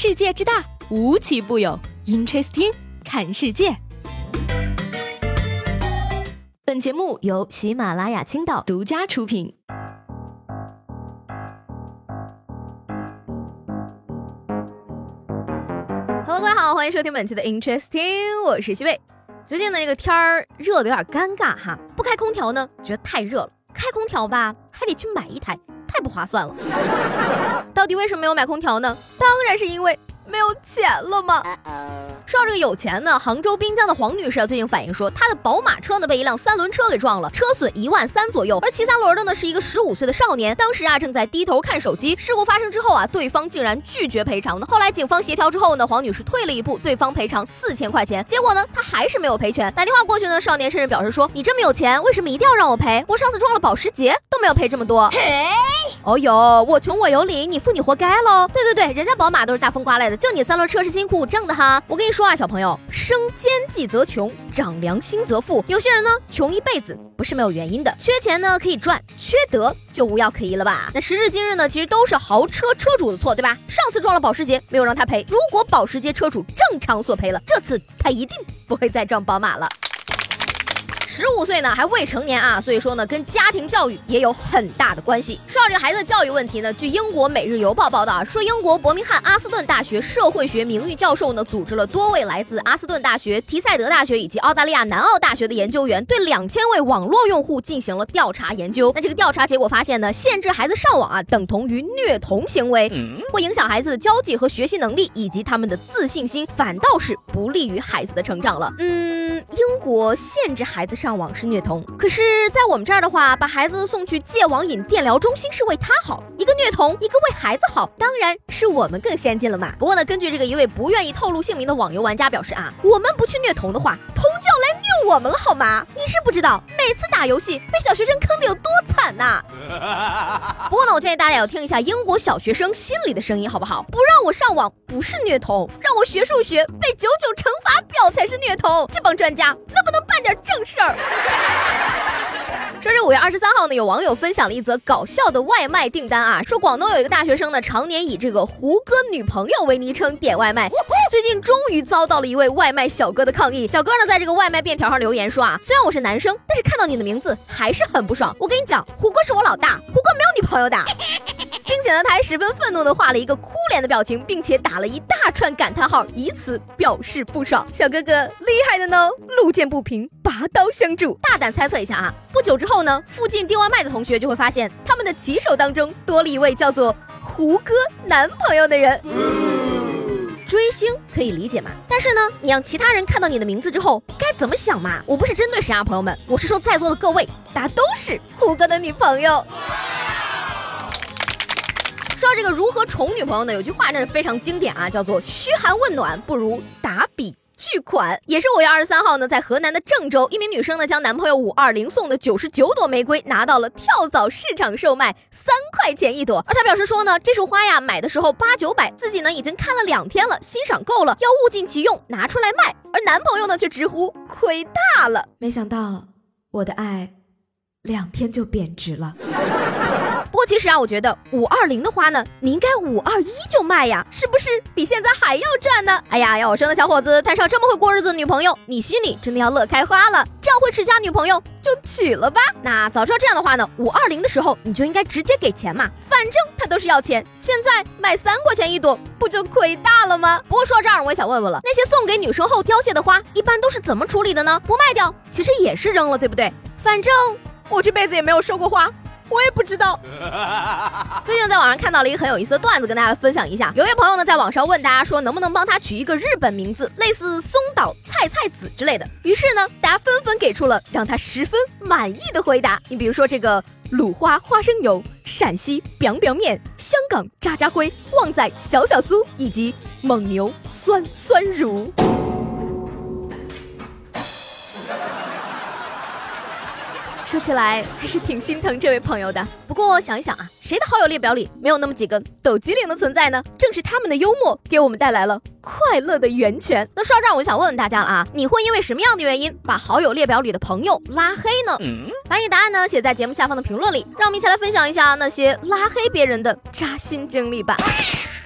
世界之大，无奇不有。Interesting，看世界。本节目由喜马拉雅青岛独家出品。Hello，各位好，欢迎收听本期的 Interesting，我是西贝。最近的这个天儿热的有点尴尬哈，不开空调呢，觉得太热了；开空调吧，还得去买一台。太不划算了，到底为什么没有买空调呢？当然是因为。没有钱了嘛？说到这个有钱呢，杭州滨江的黄女士啊最近反映说，她的宝马车呢被一辆三轮车给撞了，车损一万三左右。而骑三轮的呢是一个十五岁的少年，当时啊正在低头看手机。事故发生之后啊，对方竟然拒绝赔偿呢。后来警方协调之后呢，黄女士退了一步，对方赔偿四千块钱。结果呢，她还是没有赔全。打电话过去呢，少年甚至表示说：“你这么有钱，为什么一定要让我赔？我上次撞了保时捷都没有赔这么多。”哦哟，我穷我有理，你富你活该喽。对对对，人家宝马都是大风刮来的，就你三轮。车是辛苦挣的哈，我跟你说啊，小朋友，生奸计则穷，长良心则富。有些人呢，穷一辈子不是没有原因的。缺钱呢可以赚，缺德就无药可医了吧？那时至今日呢，其实都是豪车车主的错，对吧？上次撞了保时捷，没有让他赔。如果保时捷车主正常索赔了，这次他一定不会再撞宝马了。十五岁呢，还未成年啊，所以说呢，跟家庭教育也有很大的关系。说到这个孩子的教育问题呢，据英国《每日邮报》报道啊，说英国伯明翰阿斯顿大学社会学名誉教授呢，组织了多位来自阿斯顿大学、提赛德大学以及澳大利亚南澳大学的研究员，对两千位网络用户进行了调查研究。那这个调查结果发现呢，限制孩子上网啊，等同于虐童行为，会影响孩子的交际和学习能力以及他们的自信心，反倒是不利于孩子的成长了。嗯，英国限制孩子上。网是虐童，可是，在我们这儿的话，把孩子送去戒网瘾电疗中心是为他好，一个虐童，一个为孩子好，当然是我们更先进了嘛。不过呢，根据这个一位不愿意透露姓名的网游玩家表示啊，我们不去虐童的话，童就要来虐我们了，好吗？你是不知道，每次打游戏被小学生坑的有多惨呐。不过呢，我建议大家要听一下英国小学生心里的声音，好不好？不让我上网不是虐童，让我学数学背九九乘法表才是虐童。这帮专家能不能办点正事儿？说是五月二十三号呢，有网友分享了一则搞笑的外卖订单啊，说广东有一个大学生呢，常年以这个胡歌女朋友为昵称点外卖，最近终于遭到了一位外卖小哥的抗议。小哥呢，在这个外卖便条上留言说啊，虽然我是男生，但是看到你的名字还是很不爽。我跟你讲，胡歌是我老大，胡歌没有女朋友的。并且呢，他还十分愤怒的画了一个哭脸的表情，并且打了一大串感叹号，以此表示不爽。小哥哥厉害的呢，路见不平拔刀相助。大胆猜测一下啊，不久之后呢，附近订外卖的同学就会发现，他们的骑手当中多了一位叫做胡歌男朋友的人。追星可以理解嘛？但是呢，你让其他人看到你的名字之后该怎么想嘛？我不是针对谁啊，朋友们，我是说在座的各位，大家都是胡歌的女朋友。说到这个如何宠女朋友呢？有句话真是非常经典啊，叫做嘘寒问暖不如打笔巨款。也是五月二十三号呢，在河南的郑州，一名女生呢将男朋友五二零送的九十九朵玫瑰拿到了跳蚤市场售卖，三块钱一朵。而她表示说呢，这束花呀买的时候八九百，自己呢已经看了两天了，欣赏够了，要物尽其用拿出来卖。而男朋友呢却直呼亏大了，没想到我的爱两天就贬值了。不过其实啊，我觉得五二零的花呢，你应该五二一就卖呀，是不是比现在还要赚呢？哎呀，要我生的小伙子摊上这么会过日子的女朋友，你心里真的要乐开花了。这样会持家女朋友就娶了吧。那早知道这样的话呢，五二零的时候你就应该直接给钱嘛，反正他都是要钱。现在卖三块钱一朵，不就亏大了吗？不过说到这儿，我也想问问了，那些送给女生后凋谢的花，一般都是怎么处理的呢？不卖掉，其实也是扔了，对不对？反正我这辈子也没有收过花。我也不知道。最近在网上看到了一个很有意思的段子，跟大家分享一下。有位朋友呢在网上问大家说，能不能帮他取一个日本名字，类似松岛菜菜子之类的。于是呢，大家纷纷给出了让他十分满意的回答。你比如说这个鲁花花生油、陕西 biang biang 面、香港渣渣辉、旺仔小小酥以及蒙牛酸酸乳。说起来还是挺心疼这位朋友的。不过想一想啊，谁的好友列表里没有那么几个抖机灵的存在呢？正是他们的幽默给我们带来了快乐的源泉。那说到这儿，我就想问问大家了啊，你会因为什么样的原因把好友列表里的朋友拉黑呢？把你答案呢写在节目下方的评论里，让我们一起来分享一下那些拉黑别人的扎心经历吧。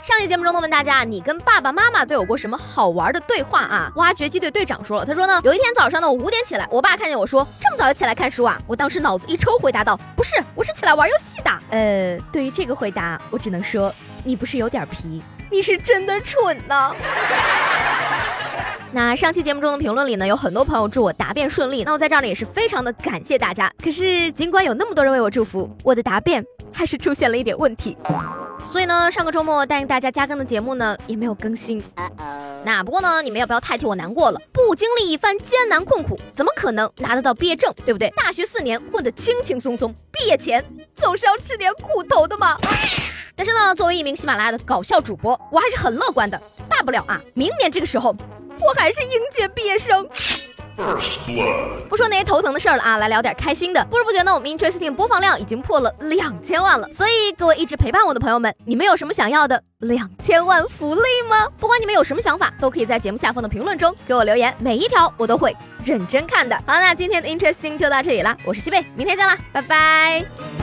上期节目中呢，问大家你跟爸爸妈妈都有过什么好玩的对话啊？挖掘机队队长说了，他说呢，有一天早上呢，我五点起来，我爸看见我说这么早就起来看书啊，我当时脑子一抽，回答道，不是，我是起来玩游戏的。呃，对于这个回答，我只能说你不是有点皮，你是真的蠢呢。那上期节目中的评论里呢，有很多朋友祝我答辩顺利，那我在这儿呢也是非常的感谢大家。可是尽管有那么多人为我祝福，我的答辩还是出现了一点问题。所以呢，上个周末答应大家加更的节目呢，也没有更新。那不过呢，你们也不要太替我难过了。不经历一番艰难困苦，怎么可能拿得到毕业证，对不对？大学四年混得轻轻松松，毕业前总是要吃点苦头的嘛。但是呢，作为一名喜马拉雅的搞笑主播，我还是很乐观的。大不了啊，明年这个时候。我还是应届毕业生。不说那些头疼的事儿了啊，来聊点开心的。不知不觉呢，我们 Interesting 播放量已经破了两千万了。所以各位一直陪伴我的朋友们，你们有什么想要的两千万福利吗？不管你们有什么想法，都可以在节目下方的评论中给我留言，每一条我都会认真看的。好，那今天的 Interesting 就到这里啦，我是西贝，明天见啦，拜拜。